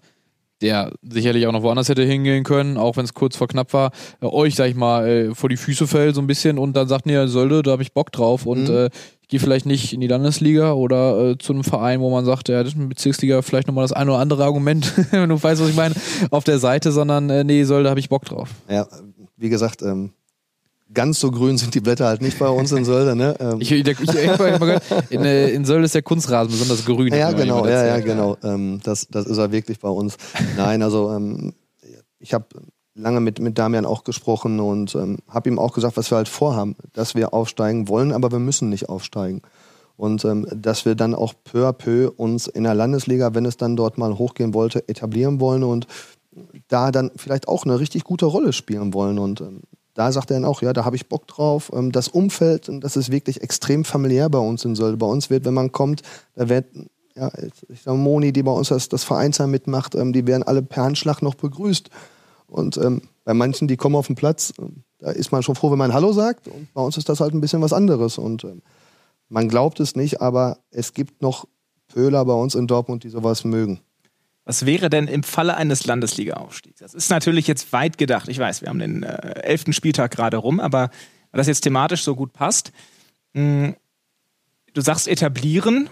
der sicherlich auch noch woanders hätte hingehen können, auch wenn es kurz vor knapp war, äh, euch, sag ich mal, äh, vor die Füße fällt so ein bisschen und dann sagt, nee, Sölde, da habe ich Bock drauf und mhm. äh, ich gehe vielleicht nicht in die Landesliga oder äh, zu einem Verein, wo man sagt, ja, das ist eine Bezirksliga vielleicht nochmal das ein oder andere Argument, wenn du weißt, was ich meine, auf der Seite, sondern äh, nee, Sölde habe ich Bock drauf. Ja, wie gesagt, ähm, ganz so grün sind die Blätter halt nicht bei uns in Sölde. Ne? Ähm. Ich, ich, ich, in, äh, in Sölde ist der Kunstrasen besonders grün. Ja, genau, ja, ja, genau. Ähm, das, das ist er wirklich bei uns. Nein, also ähm, ich habe lange mit, mit Damian auch gesprochen und ähm, habe ihm auch gesagt, was wir halt vorhaben, dass wir aufsteigen wollen, aber wir müssen nicht aufsteigen. Und ähm, dass wir dann auch peu à peu uns in der Landesliga, wenn es dann dort mal hochgehen wollte, etablieren wollen und da dann vielleicht auch eine richtig gute Rolle spielen wollen. Und ähm, da sagt er dann auch, ja, da habe ich Bock drauf. Ähm, das Umfeld, das ist wirklich extrem familiär bei uns in Sölde. Bei uns wird, wenn man kommt, da wird, ja, ich sag, Moni, die bei uns das, das Vereinsheim mitmacht, ähm, die werden alle per Handschlag noch begrüßt. Und ähm, bei manchen, die kommen auf den Platz, da ist man schon froh, wenn man Hallo sagt. Und bei uns ist das halt ein bisschen was anderes. Und man glaubt es nicht, aber es gibt noch Pöhler bei uns in Dortmund, die sowas mögen. Was wäre denn im Falle eines Landesliga-Aufstiegs? Das ist natürlich jetzt weit gedacht. Ich weiß, wir haben den äh, elften Spieltag gerade rum, aber weil das jetzt thematisch so gut passt. Mh, hm, du sagst etablieren.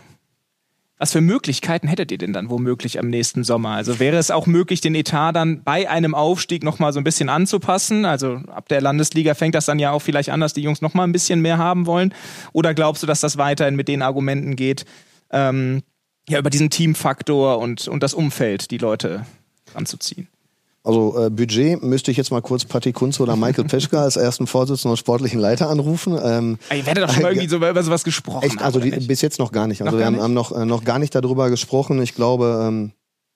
Was für Möglichkeiten hättet ihr denn dann womöglich am nächsten Sommer? Also wäre es auch möglich, den Etat dann bei einem Aufstieg nochmal so ein bisschen anzupassen? Also ab der Landesliga fängt das dann ja auch vielleicht an, dass die Jungs nochmal ein bisschen mehr haben wollen. Oder glaubst du, dass das weiterhin mit den Argumenten geht? Ähm, ja, über diesen Teamfaktor und, und das Umfeld die Leute anzuziehen. Also äh, Budget müsste ich jetzt mal kurz Patti Kunze oder Michael Peschke als ersten Vorsitzenden und sportlichen Leiter anrufen. Ähm, Ihr werdet doch schon mal irgendwie so über sowas gesprochen. Echt, also die, bis jetzt noch gar nicht. Also Noch wir haben, nicht? haben noch, äh, noch gar nicht darüber gesprochen. Ich glaube, ähm,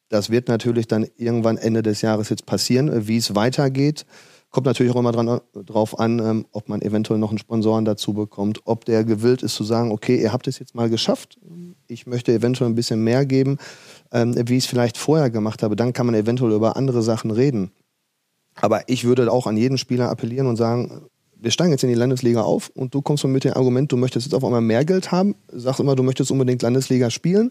das wird natürlich dann irgendwann Ende des Jahres jetzt passieren, äh, wie es weitergeht. Kommt natürlich auch immer dran, drauf an, ähm, ob man eventuell noch einen Sponsoren dazu bekommt, ob der gewillt ist zu sagen, okay, ihr habt es jetzt mal geschafft, ich möchte eventuell ein bisschen mehr geben, ähm, wie ich es vielleicht vorher gemacht habe. Dann kann man eventuell über andere Sachen reden. Aber ich würde auch an jeden Spieler appellieren und sagen, wir steigen jetzt in die Landesliga auf und du kommst mit dem Argument, du möchtest jetzt auf einmal mehr Geld haben, sagst immer, du möchtest unbedingt Landesliga spielen.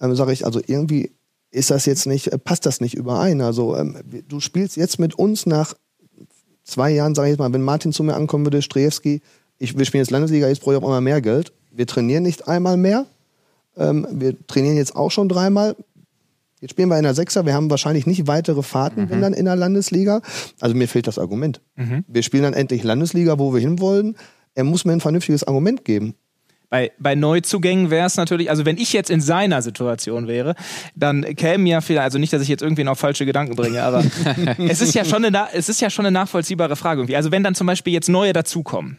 Ähm, sage ich, also irgendwie ist das jetzt nicht, äh, passt das nicht überein. Also ähm, du spielst jetzt mit uns nach zwei Jahren, sage ich jetzt mal, wenn Martin zu mir ankommen würde, Strejewski, ich, wir spielen jetzt Landesliga, jetzt brauche ich auch einmal mehr Geld. Wir trainieren nicht einmal mehr. Ähm, wir trainieren jetzt auch schon dreimal. Jetzt spielen wir in der Sechser, wir haben wahrscheinlich nicht weitere Fahrten, wenn dann in der Landesliga. Also mir fehlt das Argument. Wir spielen dann endlich Landesliga, wo wir hinwollen. Er muss mir ein vernünftiges Argument geben. Bei, bei Neuzugängen wäre es natürlich, also wenn ich jetzt in seiner Situation wäre, dann kämen ja vielleicht, also nicht, dass ich jetzt irgendwen auf falsche Gedanken bringe, aber es ist ja schon eine, es ist ja schon eine nachvollziehbare Frage irgendwie. Also wenn dann zum Beispiel jetzt neue dazukommen,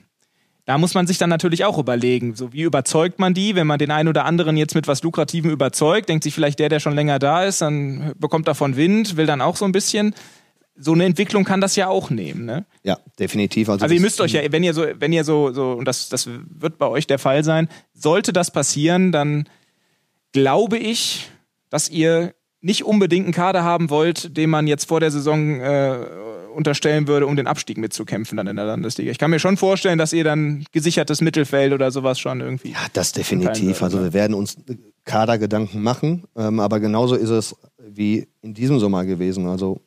da muss man sich dann natürlich auch überlegen, so wie überzeugt man die, wenn man den einen oder anderen jetzt mit was Lukrativem überzeugt, denkt sich vielleicht der, der schon länger da ist, dann bekommt davon Wind, will dann auch so ein bisschen. So eine Entwicklung kann das ja auch nehmen, ne? Ja, definitiv. Also, Also ihr müsst euch ja, wenn ihr so, wenn ihr so, so, und das, das wird bei euch der Fall sein, sollte das passieren, dann glaube ich, dass ihr nicht unbedingt einen Kader haben wollt, den man jetzt vor der Saison äh, unterstellen würde, um den Abstieg mitzukämpfen dann in der Landesliga. Ich kann mir schon vorstellen, dass ihr dann gesichertes Mittelfeld oder sowas schon irgendwie. Ja, das definitiv. Also wir werden uns Kadergedanken machen, ähm, aber genauso ist es wie in diesem Sommer gewesen. Also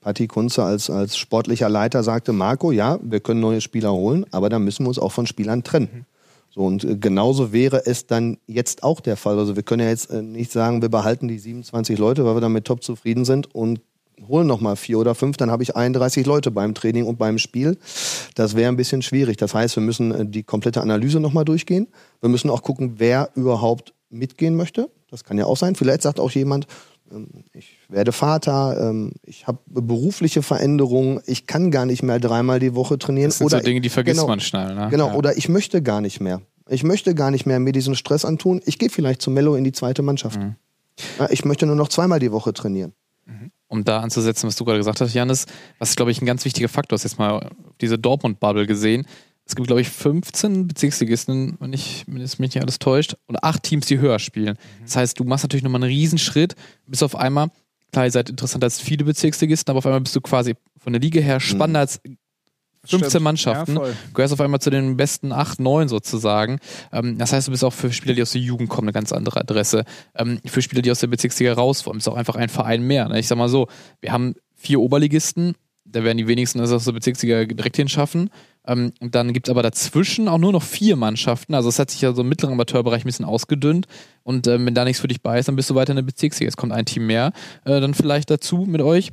Patti Kunze als, als sportlicher Leiter sagte, Marco, ja, wir können neue Spieler holen, aber dann müssen wir uns auch von Spielern trennen. So, und äh, genauso wäre es dann jetzt auch der Fall. Also wir können ja jetzt äh, nicht sagen, wir behalten die 27 Leute, weil wir damit top zufrieden sind und holen nochmal vier oder fünf, dann habe ich 31 Leute beim Training und beim Spiel. Das wäre ein bisschen schwierig. Das heißt, wir müssen äh, die komplette Analyse nochmal durchgehen. Wir müssen auch gucken, wer überhaupt mitgehen möchte. Das kann ja auch sein. Vielleicht sagt auch jemand, ich werde Vater, ähm, ich habe berufliche Veränderungen, ich kann gar nicht mehr dreimal die Woche trainieren. Das sind oder so Dinge, die vergisst genau, man schnell. Ne? Genau, Ja. oder ich möchte gar nicht mehr. Ich möchte gar nicht mehr mir diesen Stress antun. Ich gehe vielleicht zu Mello in die zweite Mannschaft. Mhm. Ich möchte nur noch zweimal die Woche trainieren. um da anzusetzen, was du gerade gesagt hast, Janis, was glaube ich ein ganz wichtiger Faktor ist, jetzt mal auf diese Dortmund-Bubble gesehen. Es gibt, glaube ich, 15 Bezirksligisten, wenn ich, wenn mich nicht alles täuscht, und acht Teams, die höher spielen. Das heißt, du machst natürlich nochmal einen Riesenschritt, bis auf einmal, klar, ihr seid interessanter als viele Bezirksligisten, aber auf einmal bist du quasi von der Liga her spannender als 15 Stimmt. Mannschaften. Ja, gehörst auf einmal zu den besten 8, 9 sozusagen. Ähm, das heißt, du bist auch für Spieler, die aus der Jugend kommen, eine ganz andere Adresse. Ähm, für Spieler, die aus der Bezirksliga raus wollen, ist auch einfach ein Verein mehr. Ne? Ich sag mal so, wir haben vier Oberligisten, da werden die wenigsten das aus der Bezirksliga direkt hinschaffen. Ähm, und dann gibt es aber dazwischen auch nur noch vier Mannschaften. Also es hat sich ja so im mittleren Amateurbereich ein bisschen ausgedünnt. Und ähm, wenn da nichts für dich bei ist, dann bist du weiter in der Bezirksliga. Es kommt ein Team mehr, äh, dann vielleicht dazu mit euch.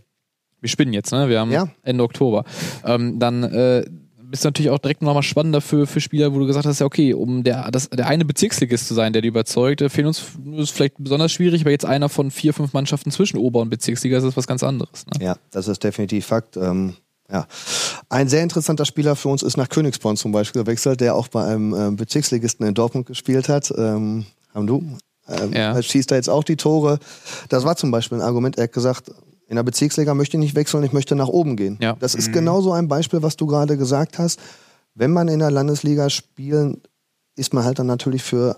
Wir spinnen jetzt, ne? Wir haben Ja. Ende Oktober. Ähm, dann äh, bist du natürlich auch direkt nochmal spannender für, für Spieler, wo du gesagt hast, ja okay, um der, das, der eine Bezirksligist zu sein, der die überzeugt, fehlen uns, ist vielleicht besonders schwierig, aber jetzt einer von vier, fünf Mannschaften zwischen Ober- und Bezirksliga ist das was ganz anderes. Ne? Ja, das ist definitiv Fakt. Ähm, ja. Ein sehr interessanter Spieler für uns ist nach Königsborn zum Beispiel gewechselt, der auch bei einem ähm, Bezirksligisten in Dortmund gespielt hat. Ähm, haben du? Ähm, Ja. Er schießt da jetzt auch die Tore. Das war zum Beispiel ein Argument. Er hat gesagt, in der Bezirksliga möchte ich nicht wechseln, ich möchte nach oben gehen. Ja. Das ist genau so ein Beispiel, was du gerade gesagt hast. Wenn man in der Landesliga spielen, ist man halt dann natürlich für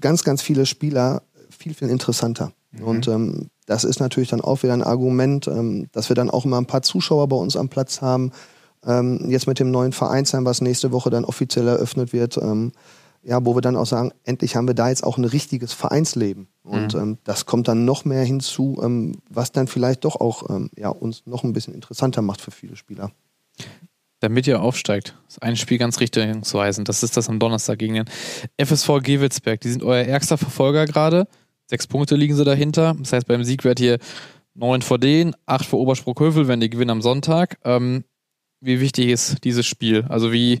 ganz, ganz viele Spieler viel, viel interessanter. Und ähm, das ist natürlich dann auch wieder ein Argument, ähm, dass wir dann auch immer ein paar Zuschauer bei uns am Platz haben. Ähm, jetzt mit dem neuen Vereinsheim, was nächste Woche dann offiziell eröffnet wird, ähm, ja, wo wir dann auch sagen, endlich haben wir da jetzt auch ein richtiges Vereinsleben. Und ähm, das kommt dann noch mehr hinzu, ähm, was dann vielleicht doch auch ähm, ja, uns noch ein bisschen interessanter macht für viele Spieler. Damit ihr aufsteigt, ist ein Spiel ganz richtungsweisend. Das ist das am Donnerstag gegen den FSV Gewelsberg. Die sind euer ärgster Verfolger gerade. Sechs Punkte liegen sie dahinter. Das heißt, beim Sieg wird hier neun vor denen, acht vor Oberspruckhövel, wenn die gewinnen am Sonntag. Ähm, wie wichtig ist dieses Spiel? Also wie,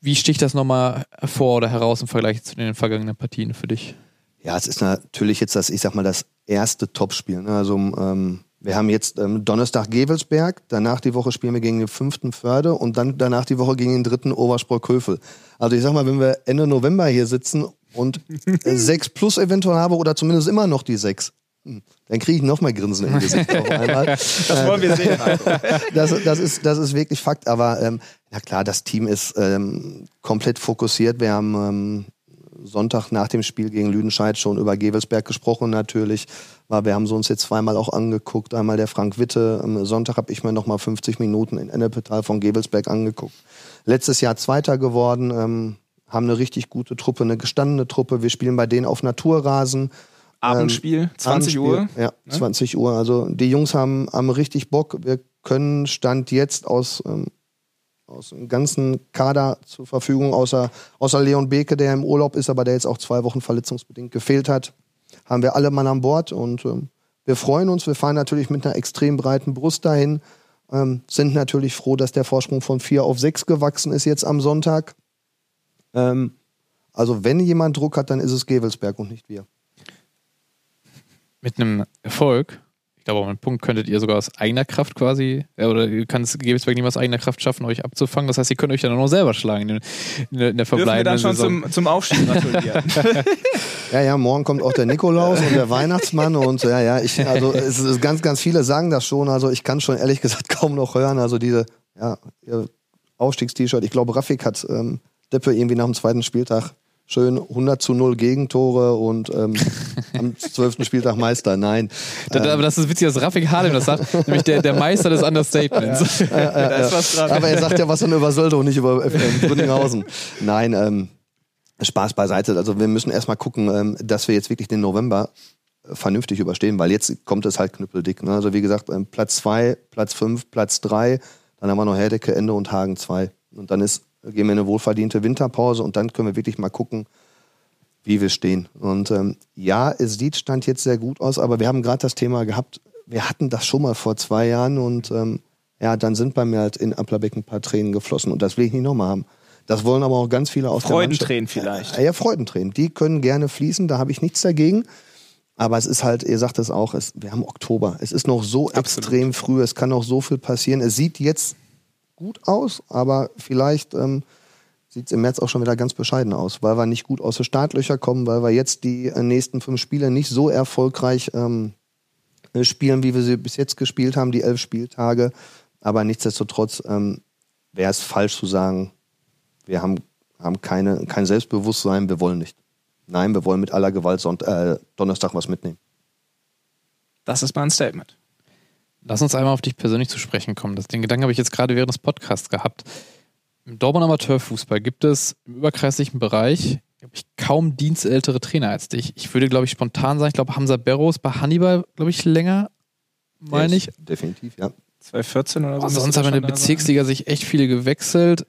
wie sticht das nochmal hervor oder heraus im Vergleich zu den vergangenen Partien für dich? Ja, es ist natürlich jetzt das, ich sag mal, das erste Topspiel. Ne? Also ähm, wir haben jetzt ähm, Donnerstag Gevelsberg, danach die Woche spielen wir gegen den fünften Förde und dann danach die Woche gegen den dritten Oberspreu-Köfel. Also ich sag mal, wenn wir Ende November hier sitzen und sechs plus eventuell habe oder zumindest immer noch die sechs, dann kriege ich noch mal Grinsen im Gesicht auf einmal. Das wollen wir sehen. das, das, ist, das ist wirklich Fakt. Aber ähm, na klar, das Team ist ähm, komplett fokussiert. Wir haben ähm, Sonntag nach dem Spiel gegen Lüdenscheid schon über Gevelsberg gesprochen natürlich. Weil wir haben sie uns jetzt zweimal auch angeguckt. Einmal der Frank Witte. Am Sonntag habe ich mir noch mal 50 Minuten in Ennepetal von Gevelsberg angeguckt. Letztes Jahr Zweiter geworden. Ähm, haben eine richtig gute Truppe, eine gestandene Truppe. Wir spielen bei denen auf Naturrasen. Abendspiel, ähm, 20 Abendspiel, Uhr. Ja, ne? 20 Uhr. Also die Jungs haben, haben richtig Bock. Wir können Stand jetzt aus, ähm, aus dem ganzen Kader zur Verfügung, außer, außer Leon Beke, der im Urlaub ist, aber der jetzt auch zwei Wochen verletzungsbedingt gefehlt hat, haben wir alle Mann an Bord und ähm, wir freuen uns. Wir fahren natürlich mit einer extrem breiten Brust dahin. Ähm, sind natürlich froh, dass der Vorsprung von vier auf sechs gewachsen ist jetzt am Sonntag. Ähm, also wenn jemand Druck hat, dann ist es Gevelsberg und nicht wir mit einem Erfolg, ich glaube, einen Punkt könntet ihr sogar aus eigener Kraft quasi, äh, oder ihr kann es Gebetsberg nicht aus eigener Kraft schaffen, euch abzufangen. Das heißt, ihr könnt euch dann auch noch selber schlagen in, in, in der verbleibenden Dürfen wir dann schon zum, zum Aufstieg gratulieren. ja, ja, morgen kommt auch der Nikolaus und der Weihnachtsmann und ja, ja, ich, also es ist ganz, ganz viele sagen das schon. Also ich kann schon ehrlich gesagt kaum noch hören. Also diese, ja, Aufstiegst-T-Shirt. Ich glaube, Rafik hat ähm, Deppe irgendwie nach dem zweiten Spieltag schön 100 zu 0 Gegentore und ähm, am 12. Spieltag Meister. Nein. Das, ähm, aber das ist witzig, dass Rafik Harlem das sagt, nämlich der, der Meister des Understatements. Ja, ja, ja, aber er sagt ja was dann über Sölde und nicht über äh, Brünninghausen. Nein, ähm, Spaß beiseite. Also wir müssen erstmal gucken, ähm, dass wir jetzt wirklich den November vernünftig überstehen, weil jetzt kommt es halt knüppeldick. Ne? Also wie gesagt, ähm, Platz 2, Platz 5, Platz 3, dann haben wir noch Herdecke, Ende und Hagen 2. Und dann ist gehen wir in eine wohlverdiente Winterpause und dann können wir wirklich mal gucken, wie wir stehen. Und ähm, ja, es sieht Stand jetzt sehr gut aus, aber wir haben gerade das Thema gehabt, wir hatten das schon mal vor zwei Jahren und ähm, ja, dann sind bei mir halt in Applerbeck ein paar Tränen geflossen und das will ich nicht nochmal haben. Das wollen aber auch ganz viele aus Freudentränen vielleicht. Ja, ja, Freudentränen. Die können gerne fließen, da habe ich nichts dagegen. Aber es ist halt, ihr sagt es auch, es, wir haben Oktober. Es ist noch so Absolut. extrem früh, es kann noch so viel passieren. Es sieht jetzt gut aus, aber vielleicht ähm, sieht es im März auch schon wieder ganz bescheiden aus, weil wir nicht gut aus den Startlöcher kommen, weil wir jetzt die äh, nächsten fünf Spiele nicht so erfolgreich ähm, äh, spielen, wie wir sie bis jetzt gespielt haben, die elf Spieltage. Aber nichtsdestotrotz ähm, wäre es falsch zu sagen, wir haben, haben keine, kein Selbstbewusstsein, wir wollen nicht. Nein, wir wollen mit aller Gewalt Sonnt äh, Donnerstag was mitnehmen. Das ist mein Statement. Lass uns einmal auf dich persönlich zu sprechen kommen. Das, den Gedanken habe ich jetzt gerade während des Podcasts gehabt. Im Dortmund Amateurfußball gibt es im überkreislichen Bereich ich, kaum dienstältere Trainer als dich. Ich würde, glaube ich, spontan sagen, ich glaube, Hamza Berros bei Hannibal, glaube ich, länger, meine ich. Definitiv, ja. 2014 oder so. Also sonst haben wir in der Bezirksliga sich echt viele gewechselt.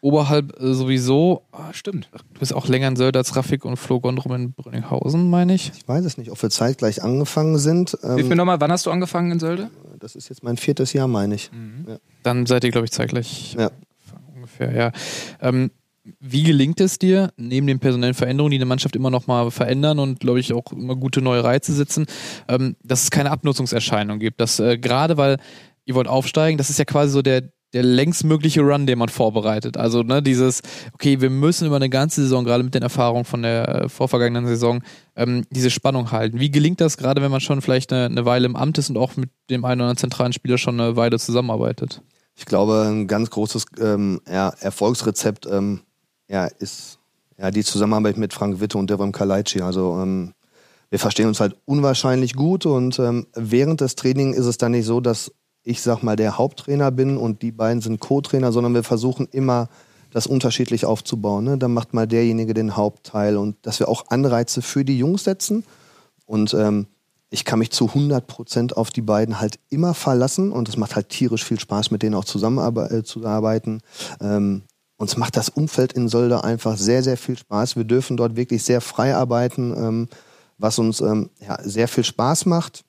Oberhalb äh, sowieso. Ah, stimmt. Du bist auch länger in Sölde als Raffik und Flo Gondrum in Brünninghausen, meine ich. Ich weiß es nicht, ob wir zeitgleich angefangen sind. Ähm, Hilf mir nochmal, wann hast du angefangen in Sölde? Das ist jetzt mein viertes Jahr, meine ich. Mhm. Ja. Dann seid ihr, glaube ich, zeitgleich. Ja. Ungefähr, ja. Ähm, wie gelingt es dir, neben den personellen Veränderungen, die eine Mannschaft immer noch mal verändern und, glaube ich, auch immer gute neue Reize setzen, ähm, dass es keine Abnutzungserscheinung gibt? Dass äh, gerade weil ihr wollt aufsteigen, das ist ja quasi so der, der längstmögliche Run, den man vorbereitet. Also ne, dieses, okay, wir müssen über eine ganze Saison, gerade mit den Erfahrungen von der äh, vorvergangenen Saison, ähm, diese Spannung halten. Wie gelingt das gerade, wenn man schon vielleicht eine, eine Weile im Amt ist und auch mit dem einen oder anderen zentralen Spieler schon eine Weile zusammenarbeitet? Ich glaube, ein ganz großes ähm, ja, Erfolgsrezept ähm, ja, ist ja, die Zusammenarbeit mit Frank Witte und Devon Kalaici. Also ähm, wir verstehen uns halt unwahrscheinlich gut und ähm, während des Trainings ist es dann nicht so, dass ich sag mal der Haupttrainer bin und die beiden sind Co-Trainer, sondern wir versuchen immer das unterschiedlich aufzubauen. Ne? Dann macht mal derjenige den Hauptteil und dass wir auch Anreize für die Jungs setzen. Und ähm, ich kann mich zu 100 Prozent auf die beiden halt immer verlassen und es macht halt tierisch viel Spaß, mit denen auch zusammenzuarbeiten. Äh, ähm, uns macht das Umfeld in Solda einfach sehr, sehr viel Spaß. Wir dürfen dort wirklich sehr frei arbeiten, ähm, was uns ähm, ja, sehr viel Spaß macht.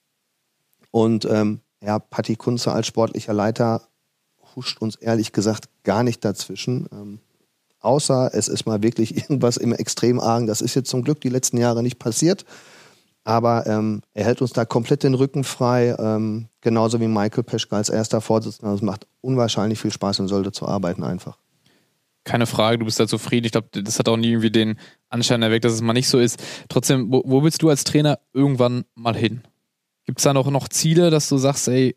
Und ähm, ja, Patti Kunze als sportlicher Leiter huscht uns ehrlich gesagt gar nicht dazwischen. Ähm, außer es ist mal wirklich irgendwas im Extremargen. Das ist jetzt zum Glück die letzten Jahre nicht passiert. Aber ähm, er hält uns da komplett den Rücken frei, ähm, genauso wie Michael Peschke als erster Vorsitzender. Es macht unwahrscheinlich viel Spaß in Solde zu arbeiten einfach. Keine Frage, du bist da zufrieden. Ich glaube, das hat auch nie irgendwie den Anschein erweckt, dass es mal nicht so ist. Trotzdem, wo, wo willst du als Trainer irgendwann mal hin? Gibt es da noch, noch Ziele, dass du sagst, ey,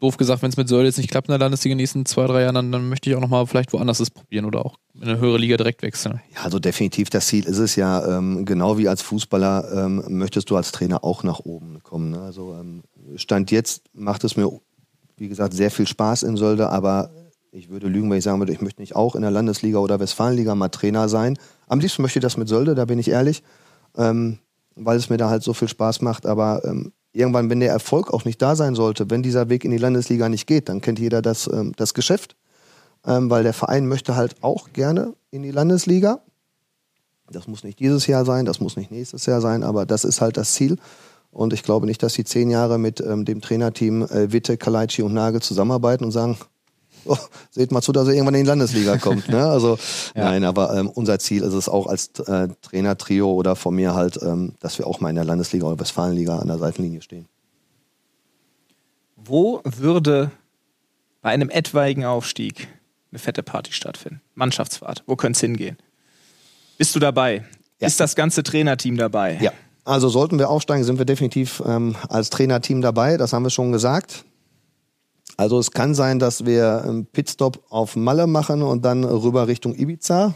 doof gesagt, wenn es mit Söll jetzt nicht klappt in der Landesliga in den nächsten zwei, drei Jahren, dann, dann möchte ich auch nochmal vielleicht woanders es probieren oder auch in eine höhere Liga direkt wechseln. Ja, also definitiv das Ziel ist es ja, ähm, genau wie als Fußballer ähm, möchtest du als Trainer auch nach oben kommen. Ne? Also ähm, Stand jetzt macht es mir, wie gesagt, sehr viel Spaß in Sölde, aber ich würde lügen, wenn ich sagen würde, ich möchte nicht auch in der Landesliga oder Westfalenliga mal Trainer sein. Am liebsten möchte ich das mit Sölde, da bin ich ehrlich, ähm, weil es mir da halt so viel Spaß macht, aber ähm, irgendwann, wenn der Erfolg auch nicht da sein sollte, wenn dieser Weg in die Landesliga nicht geht, dann kennt jeder das, ähm, das Geschäft, ähm, weil der Verein möchte halt auch gerne in die Landesliga. Das muss nicht dieses Jahr sein, das muss nicht nächstes Jahr sein, aber das ist halt das Ziel. Und ich glaube nicht, dass sie zehn Jahre mit ähm, dem Trainerteam äh, Witte, Kalaici und Nagel zusammenarbeiten und sagen, oh, seht mal zu, dass er irgendwann in die Landesliga kommt. Ne? Also ja. nein, aber ähm, unser Ziel ist es auch als äh, Trainertrio oder von mir halt, ähm, dass wir auch mal in der Landesliga oder Westfalenliga an der Seitenlinie stehen. Wo würde bei einem etwaigen Aufstieg eine fette Party stattfinden? Mannschaftsfahrt. Wo könnte es hingehen? Bist du dabei? Ja. Ist das ganze Trainerteam dabei? Ja. Also sollten wir aufsteigen, sind wir definitiv ähm, als Trainerteam dabei. Das haben wir schon gesagt. Also es kann sein, dass wir einen Pitstop auf Malle machen und dann rüber Richtung Ibiza.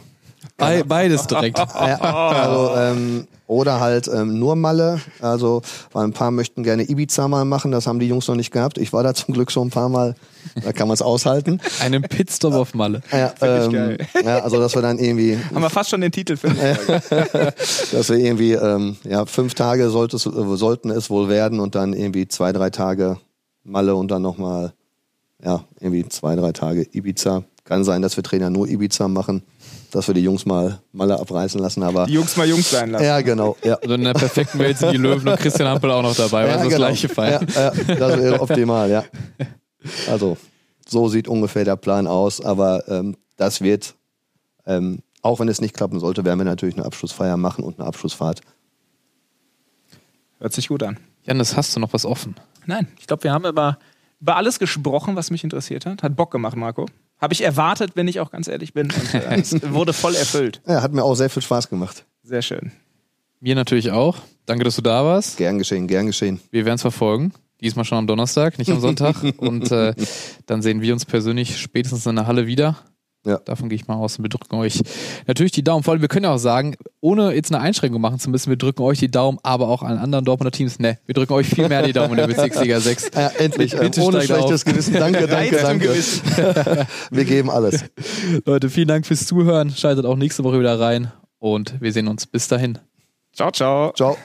Be beides direkt. ja, also, ähm, oder halt ähm, nur Malle. Also, weil ein paar möchten gerne Ibiza mal machen. Das haben die Jungs noch nicht gehabt. Ich war da zum Glück schon ein paar Mal. Da kann man es aushalten. Einen Pitstop auf Malle. Ja, ähm, ja, also dass wir dann irgendwie. Haben wir fast schon den Titel für. dass wir irgendwie ähm, ja fünf Tage sollte es, sollten es wohl werden und dann irgendwie zwei drei Tage Malle und dann nochmal ja irgendwie zwei drei Tage Ibiza. Kann sein, dass wir Trainer nur Ibiza machen dass wir die Jungs mal Malle abreißen lassen. Aber die Jungs mal Jungs sein lassen. Ja, genau. Ja. Also in der perfekten Welt sind die Löwen und Christian Hampel auch noch dabei. Ja, also genau. das gleiche Fall. Ja, ja, das wäre optimal, ja. Also so sieht ungefähr der Plan aus. Aber ähm, das wird, ähm, auch wenn es nicht klappen sollte, werden wir natürlich eine Abschlussfeier machen und eine Abschlussfahrt. Hört sich gut an. Janis, hast du noch was offen? Nein, ich glaube, wir haben über, über alles gesprochen, was mich interessiert hat. Hat Bock gemacht, Marco. Habe ich erwartet, wenn ich auch ganz ehrlich bin. Und äh, es wurde voll erfüllt. Ja, hat mir auch sehr viel Spaß gemacht. Sehr schön. Mir natürlich auch. Danke, dass du da warst. Gern geschehen, gern geschehen. Wir werden es verfolgen. Diesmal schon am Donnerstag, nicht am Sonntag. und äh, dann sehen wir uns persönlich spätestens in der Halle wieder. Ja. Davon gehe ich mal aus und wir drücken euch natürlich die Daumen. Vor allem, wir können ja auch sagen, ohne jetzt eine Einschränkung machen zu müssen, wir drücken euch die Daumen, aber auch an anderen Dortmunder Teams. Ne, wir drücken euch viel mehr die Daumen in der Bezirksliga 6. Ja, endlich. Bitte ohne schlechtes auf. Gewissen. Danke, danke, danke. wir geben alles. Leute, vielen Dank fürs Zuhören. Schaltet auch nächste Woche wieder rein und wir sehen uns. Bis dahin. Ciao, ciao. Ciao.